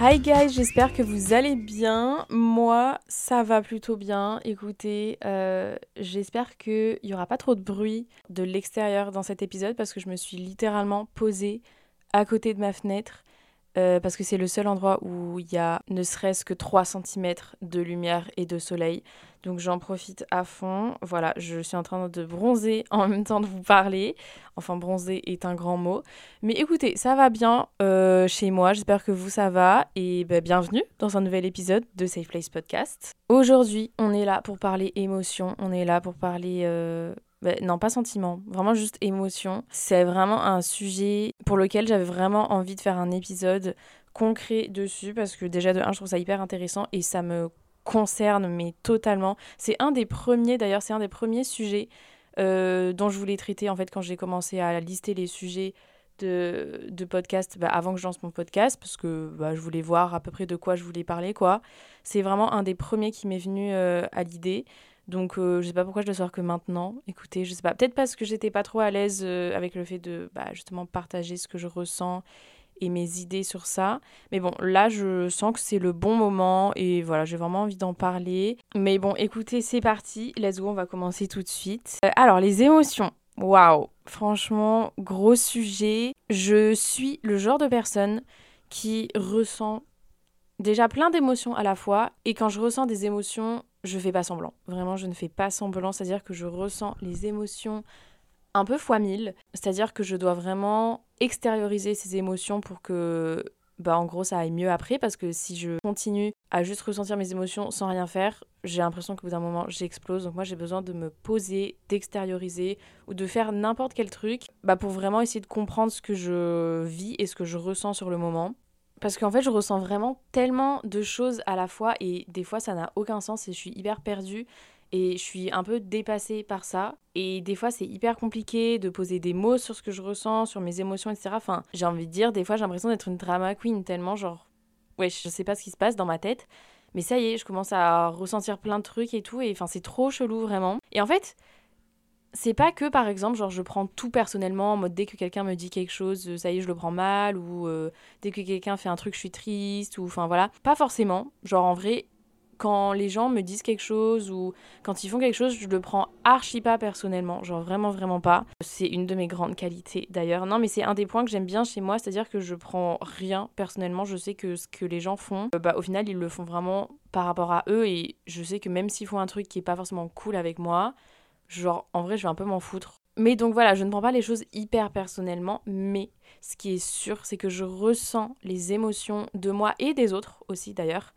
Hi guys, j'espère que vous allez bien. Moi, ça va plutôt bien. Écoutez, euh, j'espère qu'il n'y aura pas trop de bruit de l'extérieur dans cet épisode parce que je me suis littéralement posée à côté de ma fenêtre euh, parce que c'est le seul endroit où il y a ne serait-ce que 3 cm de lumière et de soleil. Donc j'en profite à fond. Voilà, je suis en train de bronzer en même temps de vous parler. Enfin, bronzer est un grand mot. Mais écoutez, ça va bien euh, chez moi. J'espère que vous, ça va. Et bah, bienvenue dans un nouvel épisode de Safe Place Podcast. Aujourd'hui, on est là pour parler émotion. On est là pour parler... Euh, bah, non, pas sentiment, vraiment juste émotion. C'est vraiment un sujet pour lequel j'avais vraiment envie de faire un épisode concret dessus parce que déjà de un, je trouve ça hyper intéressant et ça me concerne, mais totalement. C'est un des premiers, d'ailleurs, c'est un des premiers sujets euh, dont je voulais traiter en fait quand j'ai commencé à lister les sujets de, de podcast bah, avant que je lance mon podcast parce que bah, je voulais voir à peu près de quoi je voulais parler quoi. C'est vraiment un des premiers qui m'est venu euh, à l'idée. Donc euh, je sais pas pourquoi je le sors que maintenant. Écoutez, je sais pas, peut-être parce que j'étais pas trop à l'aise avec le fait de bah, justement partager ce que je ressens et mes idées sur ça. Mais bon, là, je sens que c'est le bon moment et voilà, j'ai vraiment envie d'en parler. Mais bon, écoutez, c'est parti. Let's go, on va commencer tout de suite. Euh, alors, les émotions. Waouh, franchement, gros sujet. Je suis le genre de personne qui ressent déjà plein d'émotions à la fois. Et quand je ressens des émotions, je fais pas semblant. Vraiment, je ne fais pas semblant. C'est-à-dire que je ressens les émotions un peu fois mille. C'est-à-dire que je dois vraiment extérioriser ces émotions pour que, bah, en gros, ça aille mieux après. Parce que si je continue à juste ressentir mes émotions sans rien faire, j'ai l'impression qu'au bout d'un moment, j'explose. Donc moi, j'ai besoin de me poser, d'extérioriser ou de faire n'importe quel truc bah, pour vraiment essayer de comprendre ce que je vis et ce que je ressens sur le moment. Parce qu'en fait, je ressens vraiment tellement de choses à la fois et des fois, ça n'a aucun sens et je suis hyper perdue et je suis un peu dépassée par ça. Et des fois, c'est hyper compliqué de poser des mots sur ce que je ressens, sur mes émotions, etc. Enfin, j'ai envie de dire, des fois, j'ai l'impression d'être une drama queen, tellement genre, ouais, je sais pas ce qui se passe dans ma tête. Mais ça y est, je commence à ressentir plein de trucs et tout. Et enfin, c'est trop chelou, vraiment. Et en fait, c'est pas que par exemple, genre je prends tout personnellement, en mode dès que quelqu'un me dit quelque chose, ça y est, je le prends mal, ou euh, dès que quelqu'un fait un truc, je suis triste, ou enfin voilà. Pas forcément. Genre en vrai, quand les gens me disent quelque chose ou quand ils font quelque chose, je le prends archi pas personnellement, genre vraiment vraiment pas. C'est une de mes grandes qualités d'ailleurs. Non mais c'est un des points que j'aime bien chez moi, c'est-à-dire que je prends rien personnellement, je sais que ce que les gens font, euh, bah au final ils le font vraiment par rapport à eux et je sais que même s'ils font un truc qui est pas forcément cool avec moi, genre en vrai je vais un peu m'en foutre. Mais donc voilà, je ne prends pas les choses hyper personnellement, mais ce qui est sûr, c'est que je ressens les émotions de moi et des autres aussi d'ailleurs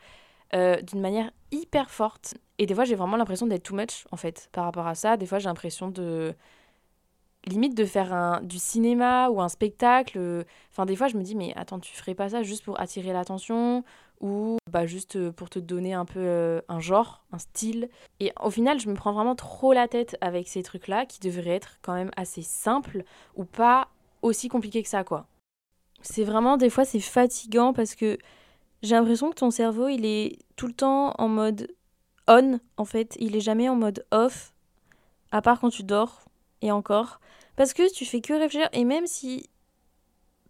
euh, d'une manière hyper forte. Et des fois, j'ai vraiment l'impression d'être too much, en fait, par rapport à ça. Des fois, j'ai l'impression de limite de faire un, du cinéma ou un spectacle. Enfin, des fois, je me dis, mais attends, tu ferais pas ça juste pour attirer l'attention ou bah, juste pour te donner un peu euh, un genre, un style. Et au final, je me prends vraiment trop la tête avec ces trucs-là qui devraient être quand même assez simples ou pas aussi compliqués que ça, quoi. C'est vraiment, des fois, c'est fatigant parce que j'ai l'impression que ton cerveau, il est tout le temps en mode on, en fait. Il est jamais en mode off, à part quand tu dors, et encore. Parce que tu fais que réfléchir, et même si,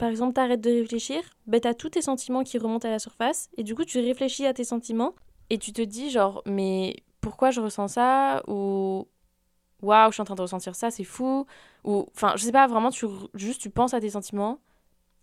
par exemple, t'arrêtes de réfléchir, ben t'as tous tes sentiments qui remontent à la surface, et du coup, tu réfléchis à tes sentiments, et tu te dis, genre, mais pourquoi je ressens ça Ou waouh, je suis en train de ressentir ça, c'est fou. Ou, enfin, je sais pas, vraiment, tu, juste tu penses à tes sentiments,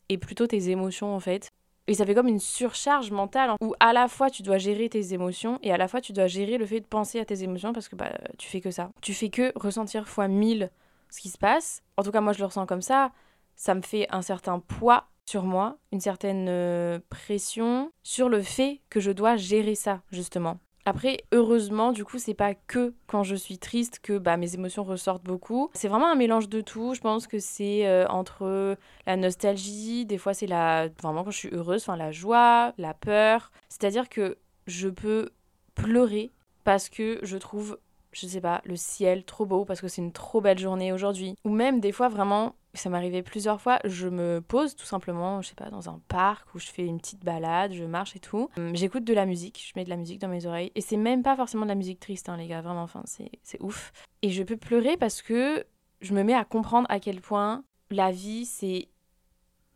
et plutôt tes émotions, en fait. Et ça fait comme une surcharge mentale où à la fois tu dois gérer tes émotions et à la fois tu dois gérer le fait de penser à tes émotions parce que bah, tu fais que ça. Tu fais que ressentir fois mille ce qui se passe. En tout cas, moi je le ressens comme ça. Ça me fait un certain poids sur moi, une certaine euh, pression sur le fait que je dois gérer ça, justement. Après, heureusement, du coup, c'est pas que quand je suis triste que bah, mes émotions ressortent beaucoup. C'est vraiment un mélange de tout. Je pense que c'est euh, entre la nostalgie, des fois c'est la vraiment quand je suis heureuse, enfin la joie, la peur. C'est-à-dire que je peux pleurer parce que je trouve je sais pas, le ciel trop beau parce que c'est une trop belle journée aujourd'hui. Ou même des fois vraiment, ça m'arrivait plusieurs fois, je me pose tout simplement, je sais pas, dans un parc où je fais une petite balade, je marche et tout. Hum, j'écoute de la musique, je mets de la musique dans mes oreilles. Et c'est même pas forcément de la musique triste, hein, les gars, vraiment, enfin, c'est ouf. Et je peux pleurer parce que je me mets à comprendre à quel point la vie, c'est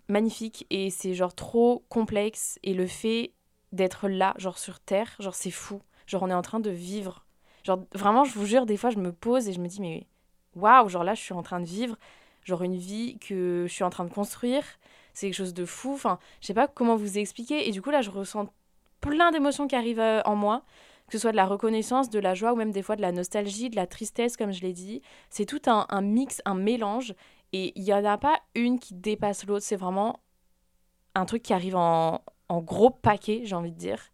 magnifique et c'est genre trop complexe. Et le fait d'être là, genre sur Terre, genre c'est fou. Genre on est en train de vivre Genre, vraiment, je vous jure, des fois, je me pose et je me dis, mais waouh, genre là, je suis en train de vivre, genre une vie que je suis en train de construire. C'est quelque chose de fou. Enfin, je sais pas comment vous expliquer. Et du coup, là, je ressens plein d'émotions qui arrivent euh, en moi, que ce soit de la reconnaissance, de la joie ou même des fois de la nostalgie, de la tristesse, comme je l'ai dit. C'est tout un, un, mix, un mélange. Et il n'y en a pas une qui dépasse l'autre. C'est vraiment un truc qui arrive en, en gros paquet, j'ai envie de dire.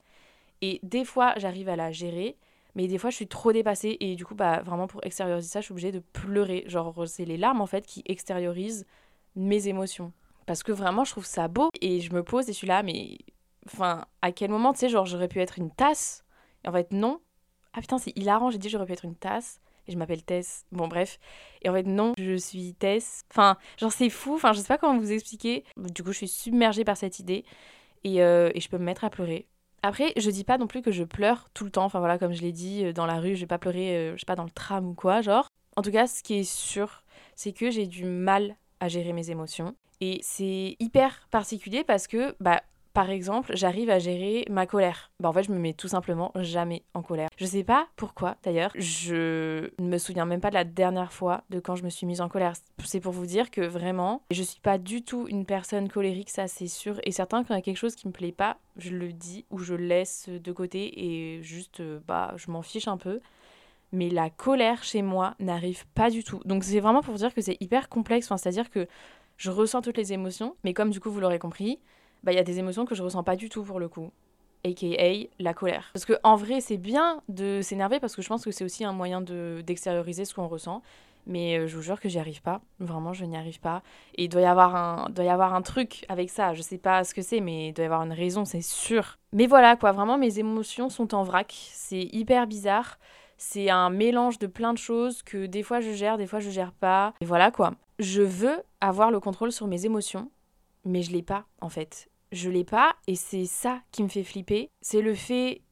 Et des fois, j'arrive à la gérer. Mais des fois, je suis trop dépassée et du coup, bah, vraiment pour extérioriser ça, je suis obligée de pleurer. Genre, c'est les larmes en fait qui extériorisent mes émotions. Parce que vraiment, je trouve ça beau et je me pose et je suis là, mais enfin, à quel moment, tu sais, genre, j'aurais pu être une tasse? Et en fait, non. Ah putain, c'est hilarant, j'ai dit j'aurais pu être une tasse et je m'appelle Tess. Bon, bref. Et en fait, non, je suis Tess. Enfin, genre, c'est fou. Enfin, je sais pas comment vous expliquer. Du coup, je suis submergée par cette idée et, euh, et je peux me mettre à pleurer. Après, je dis pas non plus que je pleure tout le temps. Enfin voilà, comme je l'ai dit, euh, dans la rue, je vais pas pleurer, euh, je sais pas, dans le tram ou quoi, genre. En tout cas, ce qui est sûr, c'est que j'ai du mal à gérer mes émotions. Et c'est hyper particulier parce que, bah, par exemple, j'arrive à gérer ma colère. Bah, en fait, je me mets tout simplement jamais en colère. Je sais pas pourquoi, d'ailleurs. Je ne me souviens même pas de la dernière fois de quand je me suis mise en colère. C'est pour vous dire que vraiment, je suis pas du tout une personne colérique, ça c'est sûr. Et certain, quand il y a quelque chose qui me plaît pas, je le dis ou je laisse de côté et juste, bah, je m'en fiche un peu mais la colère chez moi n'arrive pas du tout. Donc c'est vraiment pour vous dire que c'est hyper complexe, c'est-à-dire que je ressens toutes les émotions, mais comme du coup vous l'aurez compris, bah, y a des émotions que je ressens pas du tout pour le coup. AKA la colère. Parce que en vrai, c'est bien de s'énerver parce que je pense que c'est aussi un moyen de d'extérioriser ce qu'on ressent. Mais euh, je vous jure que j'y arrive pas. Vraiment, je n'y arrive pas. Et il doit y avoir un, doit y avoir un truc avec ça. Je sais pas ce que c'est, mais il doit y avoir une raison, c'est sûr. Mais voilà, quoi. Vraiment, mes émotions sont en vrac. C'est hyper bizarre. C'est un mélange de plein de choses que des fois je gère, des fois je gère pas. Et voilà, quoi. Je veux avoir le contrôle sur mes émotions mais je l'ai pas en fait. Je l'ai pas et c'est ça qui me fait flipper, c'est le fait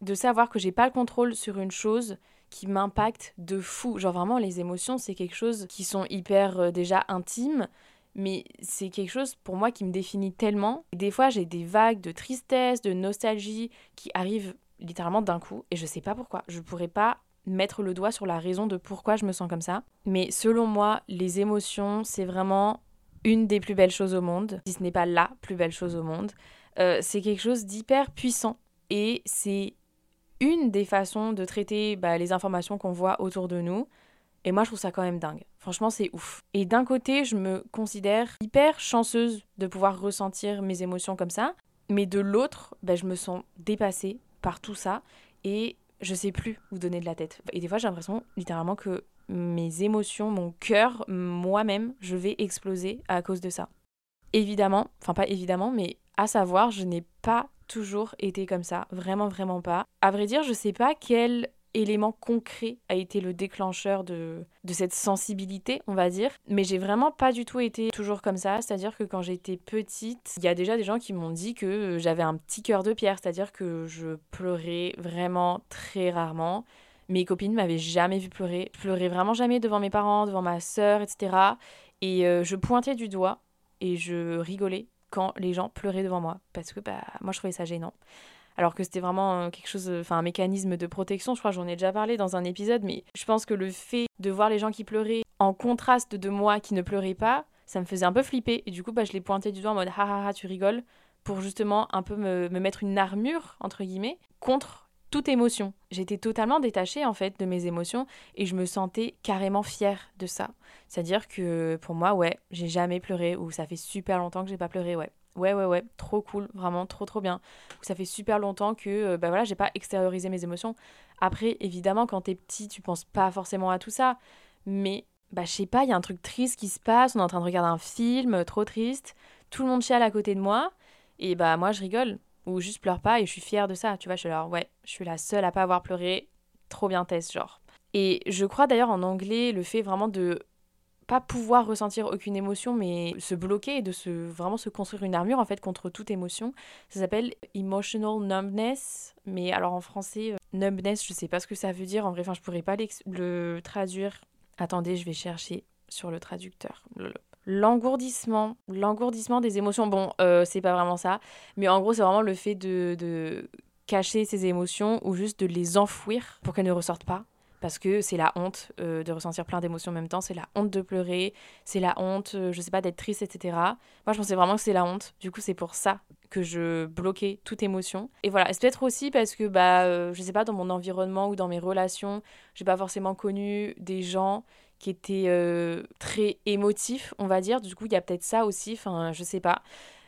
de savoir que j'ai pas le contrôle sur une chose qui m'impacte de fou. Genre vraiment les émotions, c'est quelque chose qui sont hyper euh, déjà intimes, mais c'est quelque chose pour moi qui me définit tellement. des fois, j'ai des vagues de tristesse, de nostalgie qui arrivent littéralement d'un coup et je sais pas pourquoi. Je pourrais pas mettre le doigt sur la raison de pourquoi je me sens comme ça. Mais selon moi, les émotions, c'est vraiment une des plus belles choses au monde, si ce n'est pas la plus belle chose au monde. Euh, c'est quelque chose d'hyper puissant et c'est une des façons de traiter bah, les informations qu'on voit autour de nous. Et moi, je trouve ça quand même dingue. Franchement, c'est ouf. Et d'un côté, je me considère hyper chanceuse de pouvoir ressentir mes émotions comme ça. Mais de l'autre, bah, je me sens dépassée par tout ça. Et je sais plus où donner de la tête. Et des fois, j'ai l'impression littéralement que mes émotions, mon cœur, moi-même, je vais exploser à cause de ça. Évidemment, enfin pas évidemment, mais à savoir, je n'ai pas toujours été comme ça, vraiment vraiment pas. À vrai dire, je sais pas quel élément concret a été le déclencheur de, de cette sensibilité, on va dire. Mais j'ai vraiment pas du tout été toujours comme ça. C'est-à-dire que quand j'étais petite, il y a déjà des gens qui m'ont dit que j'avais un petit cœur de pierre. C'est-à-dire que je pleurais vraiment très rarement. Mes copines m'avaient jamais vu pleurer. Je pleurais vraiment jamais devant mes parents, devant ma sœur, etc. Et euh, je pointais du doigt et je rigolais quand les gens pleuraient devant moi. Parce que bah, moi, je trouvais ça gênant. Alors que c'était vraiment euh, quelque chose, enfin un mécanisme de protection, je crois que j'en ai déjà parlé dans un épisode, mais je pense que le fait de voir les gens qui pleuraient en contraste de moi qui ne pleurais pas, ça me faisait un peu flipper. Et du coup, bah, je les pointais du doigt en mode ha ha ha, tu rigoles, pour justement un peu me, me mettre une armure, entre guillemets, contre toute émotion. J'étais totalement détachée en fait de mes émotions et je me sentais carrément fière de ça. C'est-à-dire que pour moi, ouais, j'ai jamais pleuré ou ça fait super longtemps que j'ai pas pleuré, ouais. Ouais, ouais, ouais, trop cool, vraiment trop, trop bien. Ça fait super longtemps que, euh, bah voilà, j'ai pas extériorisé mes émotions. Après, évidemment, quand t'es petit, tu penses pas forcément à tout ça, mais, bah, je sais pas, il y a un truc triste qui se passe, on est en train de regarder un film, trop triste, tout le monde chiale à côté de moi, et bah, moi, je rigole ou juste pleure pas et je suis fière de ça, tu vois, je suis là, ouais, je suis la seule à pas avoir pleuré, trop bien Tess, genre. Et je crois d'ailleurs en anglais, le fait vraiment de pas pouvoir ressentir aucune émotion, mais se bloquer et de se, vraiment se construire une armure en fait contre toute émotion. Ça s'appelle emotional numbness, mais alors en français, euh, numbness, je sais pas ce que ça veut dire. En vrai, enfin, je pourrais pas le traduire. Attendez, je vais chercher sur le traducteur. L'engourdissement, l'engourdissement des émotions. Bon, euh, c'est pas vraiment ça, mais en gros, c'est vraiment le fait de, de cacher ses émotions ou juste de les enfouir pour qu'elles ne ressortent pas parce que c'est la honte euh, de ressentir plein d'émotions en même temps, c'est la honte de pleurer, c'est la honte, euh, je sais pas, d'être triste, etc. Moi, je pensais vraiment que c'est la honte. Du coup, c'est pour ça que je bloquais toute émotion. Et voilà, c'est peut-être aussi parce que, bah, euh, je sais pas, dans mon environnement ou dans mes relations, j'ai pas forcément connu des gens qui étaient très émotifs, on va dire. Du coup, il y a peut-être ça aussi, enfin, je sais pas.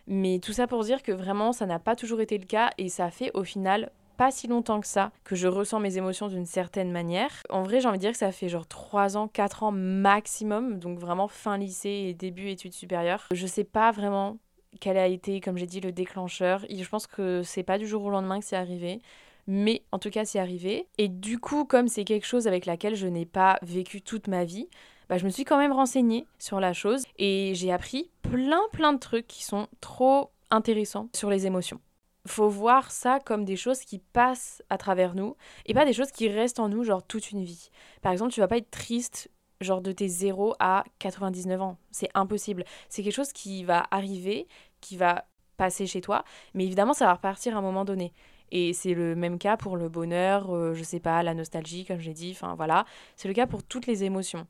Mais tout ça pour dire que vraiment, ça n'a pas toujours été le cas et ça fait au final pas si longtemps que ça que je ressens mes émotions d'une certaine manière. En vrai, j'ai envie de dire que ça fait genre 3 ans, 4 ans maximum, donc vraiment fin lycée et début études supérieures. Je sais pas vraiment quel a été, comme j'ai dit, le déclencheur. Et je pense que c'est pas du jour au lendemain que c'est arrivé. Mais en tout cas, c'est arrivé. Et du coup, comme c'est quelque chose avec laquelle je n'ai pas vécu toute ma vie, bah, je me suis quand même renseignée sur la chose et j'ai appris plein plein de trucs qui sont trop intéressants sur les émotions faut voir ça comme des choses qui passent à travers nous et pas des choses qui restent en nous genre toute une vie. Par exemple, tu vas pas être triste genre de tes 0 à 99 ans. C'est impossible. C'est quelque chose qui va arriver, qui va passer chez toi, mais évidemment ça va repartir à un moment donné. Et c'est le même cas pour le bonheur, euh, je sais pas, la nostalgie, comme j'ai dit, enfin voilà. C'est le cas pour toutes les émotions.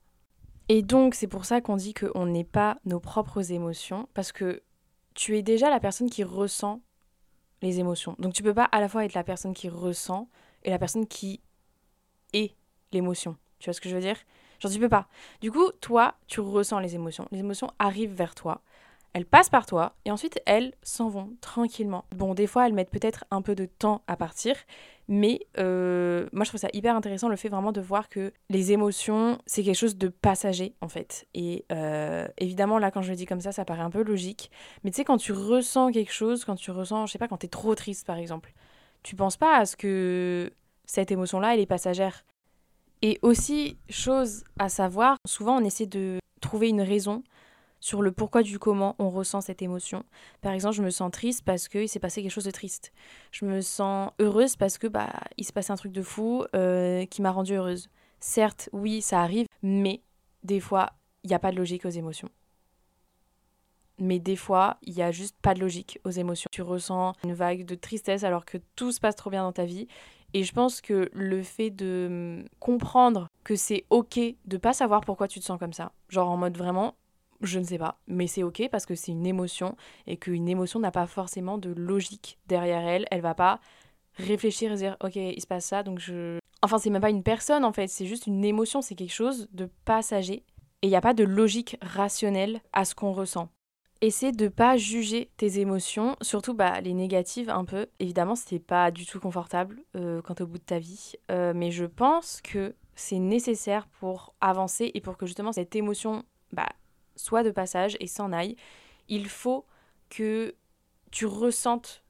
Et donc c'est pour ça qu'on dit qu'on n'est pas nos propres émotions, parce que tu es déjà la personne qui ressent les émotions. Donc tu peux pas à la fois être la personne qui ressent et la personne qui est l'émotion. Tu vois ce que je veux dire? Genre tu peux pas. Du coup, toi, tu ressens les émotions. Les émotions arrivent vers toi. Elles passent par toi et ensuite elles s'en vont tranquillement. Bon, des fois elles mettent peut-être un peu de temps à partir, mais euh, moi je trouve ça hyper intéressant le fait vraiment de voir que les émotions c'est quelque chose de passager en fait. Et euh, évidemment là quand je le dis comme ça ça paraît un peu logique, mais tu sais quand tu ressens quelque chose, quand tu ressens, je sais pas, quand t'es trop triste par exemple, tu penses pas à ce que cette émotion là elle est passagère. Et aussi, chose à savoir, souvent on essaie de trouver une raison sur le pourquoi du comment on ressent cette émotion. Par exemple, je me sens triste parce qu'il s'est passé quelque chose de triste. Je me sens heureuse parce que bah il se passe un truc de fou euh, qui m'a rendue heureuse. Certes, oui, ça arrive, mais des fois, il n'y a pas de logique aux émotions. Mais des fois, il n'y a juste pas de logique aux émotions. Tu ressens une vague de tristesse alors que tout se passe trop bien dans ta vie. Et je pense que le fait de comprendre que c'est ok de pas savoir pourquoi tu te sens comme ça, genre en mode vraiment, je ne sais pas, mais c'est ok parce que c'est une émotion et qu'une émotion n'a pas forcément de logique derrière elle. Elle va pas réfléchir et dire ok, il se passe ça donc je. Enfin, c'est même pas une personne en fait, c'est juste une émotion, c'est quelque chose de passager et il n'y a pas de logique rationnelle à ce qu'on ressent. Essaie de pas juger tes émotions, surtout bah, les négatives un peu. Évidemment, c'est pas du tout confortable euh, quant au bout de ta vie, euh, mais je pense que c'est nécessaire pour avancer et pour que justement cette émotion bah, soit de passage et s'en aille. Il faut que tu ressentes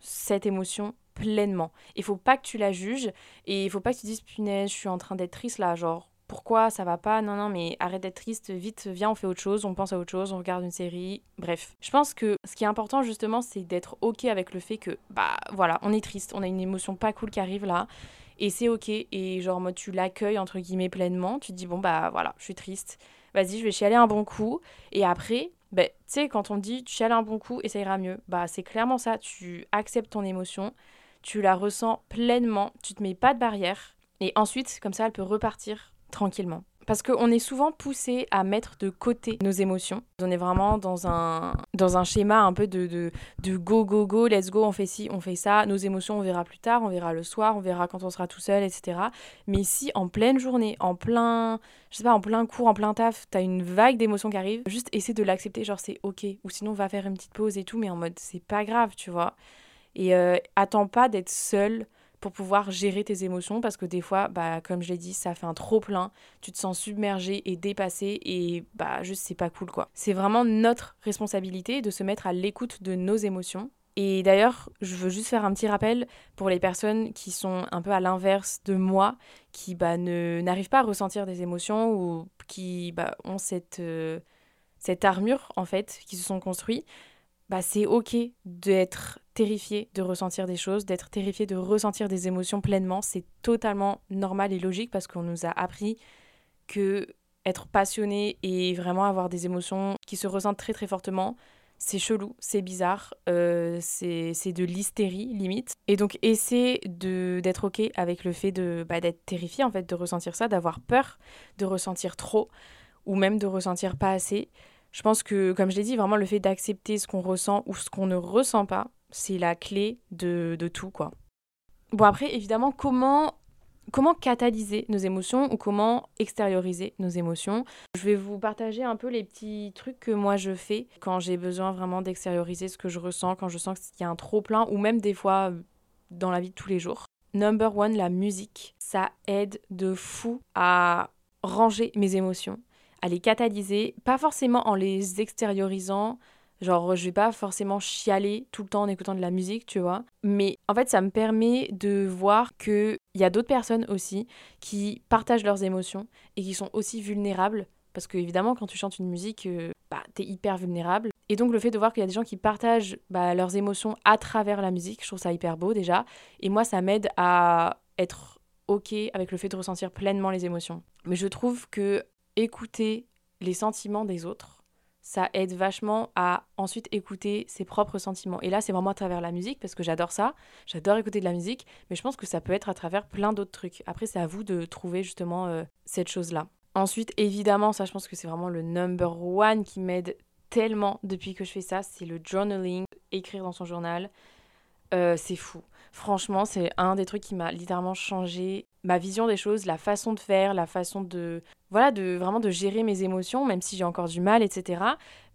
cette émotion pleinement. Il faut pas que tu la juges et il faut pas que tu dises punaise, je suis en train d'être triste là, genre pourquoi ça va pas? Non non, mais arrête d'être triste, vite, viens, on fait autre chose, on pense à autre chose, on regarde une série. Bref, je pense que ce qui est important justement, c'est d'être OK avec le fait que bah voilà, on est triste, on a une émotion pas cool qui arrive là et c'est OK et genre moi tu l'accueilles entre guillemets pleinement, tu te dis bon bah voilà, je suis triste vas-y, je vais chialer un bon coup. Et après, ben, tu sais, quand on dit tu chiales un bon coup et ça ira mieux, bah c'est clairement ça. Tu acceptes ton émotion, tu la ressens pleinement, tu te mets pas de barrière. Et ensuite, comme ça, elle peut repartir tranquillement. Parce qu'on est souvent poussé à mettre de côté nos émotions. On est vraiment dans un, dans un schéma un peu de, de, de, go, go, go, let's go, on fait ci, on fait ça. Nos émotions, on verra plus tard, on verra le soir, on verra quand on sera tout seul, etc. Mais si en pleine journée, en plein, je sais pas, en plein cours, en plein taf, t'as une vague d'émotions qui arrive, juste essaie de l'accepter, genre c'est ok. Ou sinon, on va faire une petite pause et tout, mais en mode c'est pas grave, tu vois. Et euh, attends pas d'être seul pour pouvoir gérer tes émotions parce que des fois, bah, comme je l'ai dit, ça fait un trop plein, tu te sens submergé et dépassé et bah juste c'est pas cool quoi. C'est vraiment notre responsabilité de se mettre à l'écoute de nos émotions Et d'ailleurs, je veux juste faire un petit rappel pour les personnes qui sont un peu à l'inverse de moi, qui bah, n'arrivent pas à ressentir des émotions ou qui bah, ont cette, euh, cette armure, en fait, qui se sont construits. Bah, c'est ok d'être terrifié de ressentir des choses, d'être terrifié de ressentir des émotions pleinement. C'est totalement normal et logique parce qu'on nous a appris que être passionné et vraiment avoir des émotions qui se ressentent très très fortement, c'est chelou, c'est bizarre, euh, c'est de l'hystérie limite. Et donc essayer d'être ok avec le fait de bah, d'être terrifié en fait, de ressentir ça, d'avoir peur, de ressentir trop ou même de ressentir pas assez. Je pense que, comme je l'ai dit, vraiment le fait d'accepter ce qu'on ressent ou ce qu'on ne ressent pas, c'est la clé de, de tout quoi. Bon après évidemment comment comment catalyser nos émotions ou comment extérioriser nos émotions? Je vais vous partager un peu les petits trucs que moi je fais quand j'ai besoin vraiment d'extérioriser ce que je ressens, quand je sens qu'il y a un trop plein ou même des fois euh, dans la vie de tous les jours. Number one, la musique. Ça aide de fou à ranger mes émotions, à les catalyser, pas forcément en les extériorisant, Genre, je vais pas forcément chialer tout le temps en écoutant de la musique, tu vois. Mais en fait, ça me permet de voir qu'il y a d'autres personnes aussi qui partagent leurs émotions et qui sont aussi vulnérables. Parce que, évidemment, quand tu chantes une musique, euh, bah, t'es hyper vulnérable. Et donc, le fait de voir qu'il y a des gens qui partagent bah, leurs émotions à travers la musique, je trouve ça hyper beau déjà. Et moi, ça m'aide à être OK avec le fait de ressentir pleinement les émotions. Mais je trouve que écouter les sentiments des autres, ça aide vachement à ensuite écouter ses propres sentiments. Et là, c'est vraiment à travers la musique, parce que j'adore ça, j'adore écouter de la musique, mais je pense que ça peut être à travers plein d'autres trucs. Après, c'est à vous de trouver justement euh, cette chose-là. Ensuite, évidemment, ça, je pense que c'est vraiment le number one qui m'aide tellement depuis que je fais ça, c'est le journaling, écrire dans son journal. Euh, c'est fou. Franchement, c'est un des trucs qui m'a littéralement changé ma vision des choses, la façon de faire, la façon de voilà, de vraiment de gérer mes émotions, même si j'ai encore du mal, etc.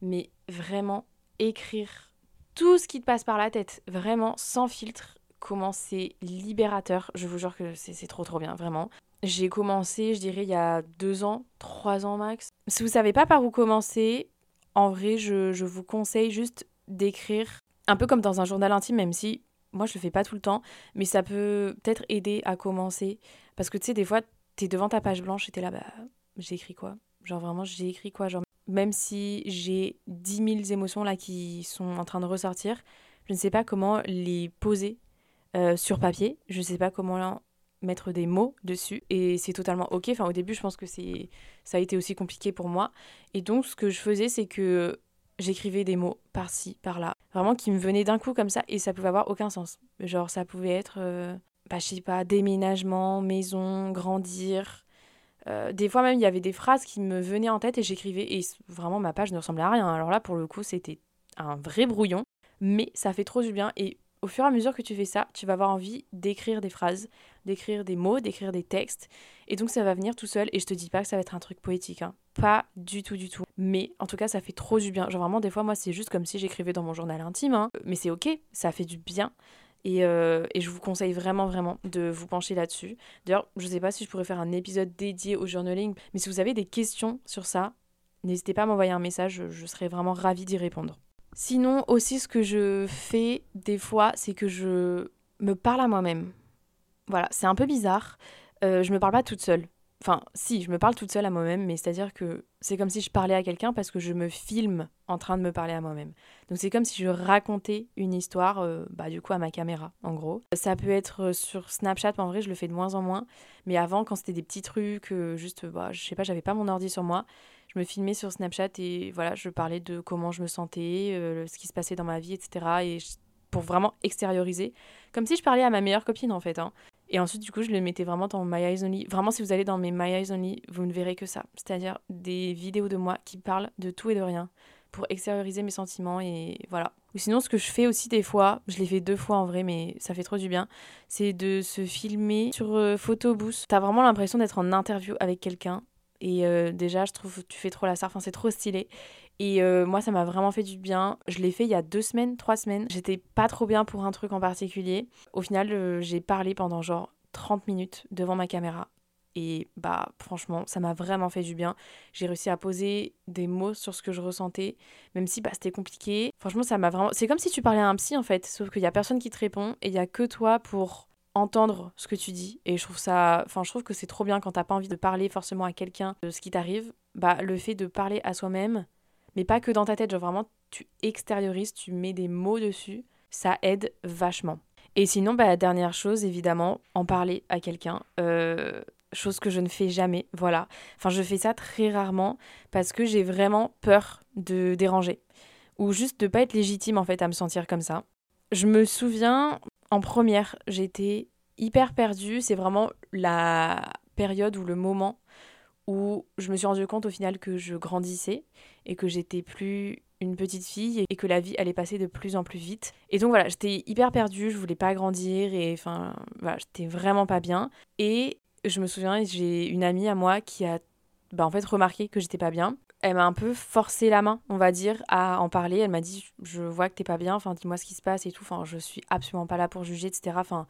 Mais vraiment écrire tout ce qui te passe par la tête, vraiment sans filtre, comment c'est libérateur. Je vous jure que c'est trop trop bien, vraiment. J'ai commencé, je dirais, il y a deux ans, trois ans max. Si vous savez pas par où commencer, en vrai, je, je vous conseille juste d'écrire un peu comme dans un journal intime, même si moi je le fais pas tout le temps, mais ça peut peut-être aider à commencer. Parce que tu sais, des fois, tu es devant ta page blanche et t'es là, bah, j'ai écrit quoi? Genre vraiment, j'ai écrit quoi? Genre, même si j'ai 10 000 émotions là qui sont en train de ressortir, je ne sais pas comment les poser euh, sur papier. Je ne sais pas comment mettre des mots dessus. Et c'est totalement ok. Enfin, au début, je pense que ça a été aussi compliqué pour moi. Et donc, ce que je faisais, c'est que j'écrivais des mots par-ci, par-là. Vraiment qui me venaient d'un coup comme ça. Et ça pouvait avoir aucun sens. Genre, ça pouvait être, euh, bah, je sais pas, déménagement, maison, grandir, euh, des fois même, il y avait des phrases qui me venaient en tête et j'écrivais. Et vraiment, ma page ne ressemblait à rien. Alors là, pour le coup, c'était un vrai brouillon. Mais ça fait trop du bien. Et au fur et à mesure que tu fais ça, tu vas avoir envie d'écrire des phrases, d'écrire des mots, d'écrire des textes. Et donc, ça va venir tout seul. Et je te dis pas que ça va être un truc poétique. Hein. Pas du tout, du tout. Mais en tout cas, ça fait trop du bien. Genre vraiment, des fois, moi, c'est juste comme si j'écrivais dans mon journal intime. Hein. Mais c'est ok, ça fait du bien. Euh, et, je vous conseille vraiment, vraiment de vous pencher là-dessus. D'ailleurs, je ne sais pas si je pourrais faire un épisode dédié au journaling, mais si vous avez des questions sur ça, n'hésitez pas à m'envoyer un message, je, serais vraiment ravie d'y répondre. Sinon, aussi, ce que je fais des fois, c'est que je me parle à moi-même. Voilà, c'est un peu bizarre. Euh, je me parle pas toute seule. Enfin, si, je me parle toute seule à moi-même, mais c'est-à-dire que c'est comme si je parlais à quelqu'un parce que je me filme en train de me parler à moi-même. Donc c'est comme si je racontais une histoire, euh, bah, du coup, à ma caméra, en gros. Ça peut être euh, sur Snapchat, en vrai, je le fais de moins en moins. Mais avant, quand c'était des petits trucs, euh, juste, bah, je sais pas, j'avais pas mon ordi sur moi, je me filmais sur Snapchat et voilà, je parlais de comment je me sentais, ce qui se passait dans ma vie, etc. Et pour vraiment extérioriser, comme si je parlais à ma meilleure copine, en fait. Hein. Et ensuite, du coup, je le mettais vraiment dans My Eyes Only. Vraiment, si vous allez dans mes My Eyes Only, vous ne verrez que ça. C'est-à-dire des vidéos de moi qui parlent de tout et de rien pour extérioriser mes sentiments et voilà. Ou sinon, ce que je fais aussi des fois, je l'ai fait deux fois en vrai, mais ça fait trop du bien, c'est de se filmer sur euh, Photo Boost. T'as vraiment l'impression d'être en interview avec quelqu'un. Et euh, déjà, je trouve que tu fais trop la star, enfin, c'est trop stylé. Et euh, moi, ça m'a vraiment fait du bien. Je l'ai fait il y a deux semaines, trois semaines. J'étais pas trop bien pour un truc en particulier. Au final, euh, j'ai parlé pendant genre 30 minutes devant ma caméra. Et bah franchement, ça m'a vraiment fait du bien. J'ai réussi à poser des mots sur ce que je ressentais, même si bah, c'était compliqué. Franchement, ça m'a vraiment... C'est comme si tu parlais à un psy en fait, sauf qu'il n'y a personne qui te répond et il n'y a que toi pour entendre ce que tu dis. Et je trouve ça enfin je trouve que c'est trop bien quand t'as pas envie de parler forcément à quelqu'un de ce qui t'arrive. Bah le fait de parler à soi-même mais pas que dans ta tête. Genre vraiment tu extériorises tu mets des mots dessus. Ça aide vachement. Et sinon bah la dernière chose évidemment en parler à quelqu'un euh, chose que je ne fais jamais voilà. Enfin je fais ça très rarement parce que j'ai vraiment peur de déranger ou juste de pas être légitime en fait à me sentir comme ça. Je me souviens en première, j'étais hyper perdue. C'est vraiment la période ou le moment où je me suis rendu compte au final que je grandissais et que j'étais plus une petite fille et que la vie allait passer de plus en plus vite. Et donc voilà, j'étais hyper perdue, je voulais pas grandir et enfin j'étais vraiment pas bien. Et je me souviens, j'ai une amie à moi qui a bah, en fait remarqué que j'étais pas bien elle m'a un peu forcé la main, on va dire, à en parler. Elle m'a dit Je vois que t'es pas bien, enfin, dis-moi ce qui se passe et tout. Enfin, je suis absolument pas là pour juger, etc. Enfin,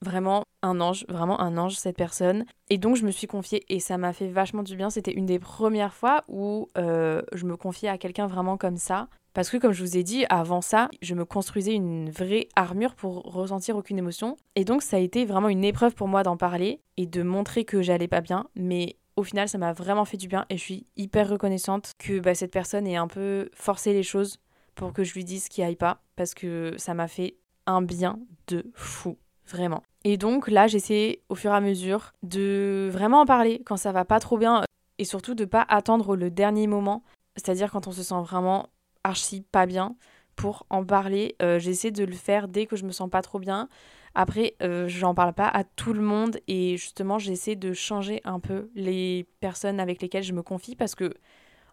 vraiment un ange, vraiment un ange, cette personne. Et donc, je me suis confiée et ça m'a fait vachement du bien. C'était une des premières fois où euh, je me confiais à quelqu'un vraiment comme ça. Parce que, comme je vous ai dit, avant ça, je me construisais une vraie armure pour ressentir aucune émotion. Et donc, ça a été vraiment une épreuve pour moi d'en parler et de montrer que j'allais pas bien. Mais au final, ça m'a vraiment fait du bien et je suis hyper reconnaissante que bah, cette personne ait un peu forcé les choses pour que je lui dise qu'il aille pas parce que ça m'a fait un bien de fou, vraiment. Et donc là, j'essaie au fur et à mesure de vraiment en parler quand ça va pas trop bien et surtout de pas attendre le dernier moment, c'est-à-dire quand on se sent vraiment archi pas bien pour en parler. Euh, j'essaie de le faire dès que je me sens pas trop bien après, euh, j'en parle pas à tout le monde et justement, j'essaie de changer un peu les personnes avec lesquelles je me confie parce que,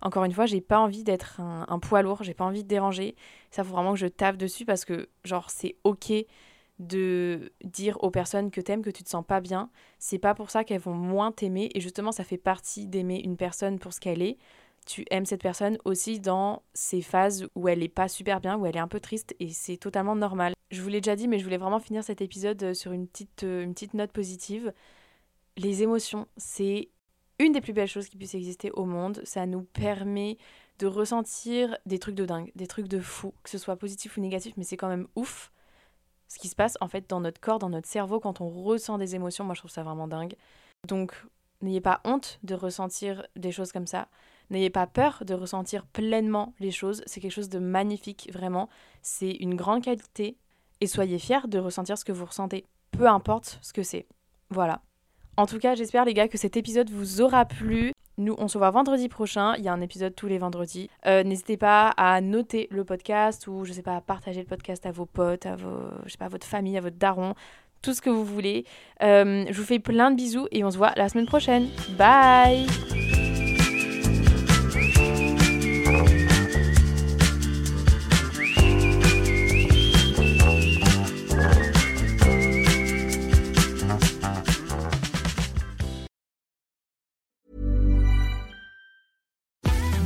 encore une fois, j'ai pas envie d'être un, poids lourd, j'ai pas envie de déranger. Ça faut vraiment que je taffe dessus parce que, genre, c'est ok de dire aux personnes que t'aimes que tu te sens pas bien. C'est pas pour ça qu'elles vont moins t'aimer et justement, ça fait partie d'aimer une personne pour ce qu'elle est tu aimes cette personne aussi dans ces phases où elle est pas super bien, où elle est un peu triste et c'est totalement normal. Je vous l'ai déjà dit, mais je voulais vraiment finir cet épisode euh, sur une petite, euh, une petite note positive. Les émotions, c'est une des plus belles choses qui puissent exister au monde. Ça nous permet de ressentir des trucs de dingue, des trucs de fou, que ce soit positif ou négatif, mais c'est quand même ouf ce qui se passe en fait dans notre corps, dans notre cerveau quand on ressent des émotions. Moi, je trouve ça vraiment dingue. Donc, n'ayez pas honte de ressentir des choses comme ça. N'ayez pas peur de ressentir pleinement les choses. C'est quelque chose de magnifique, vraiment. C'est une grande qualité. Et soyez fiers de ressentir ce que vous ressentez, peu importe ce que c'est. Voilà. En tout cas, j'espère les gars que cet épisode vous aura plu. Nous, on se voit vendredi prochain. Il y a un épisode tous les vendredis. Euh, n'hésitez pas à noter le podcast ou, je sais pas, à partager le podcast à vos potes, à vos, je votre famille, à votre daron, tout ce que vous voulez. Euh, je vous fais plein de bisous et on se voit la semaine prochaine. Bye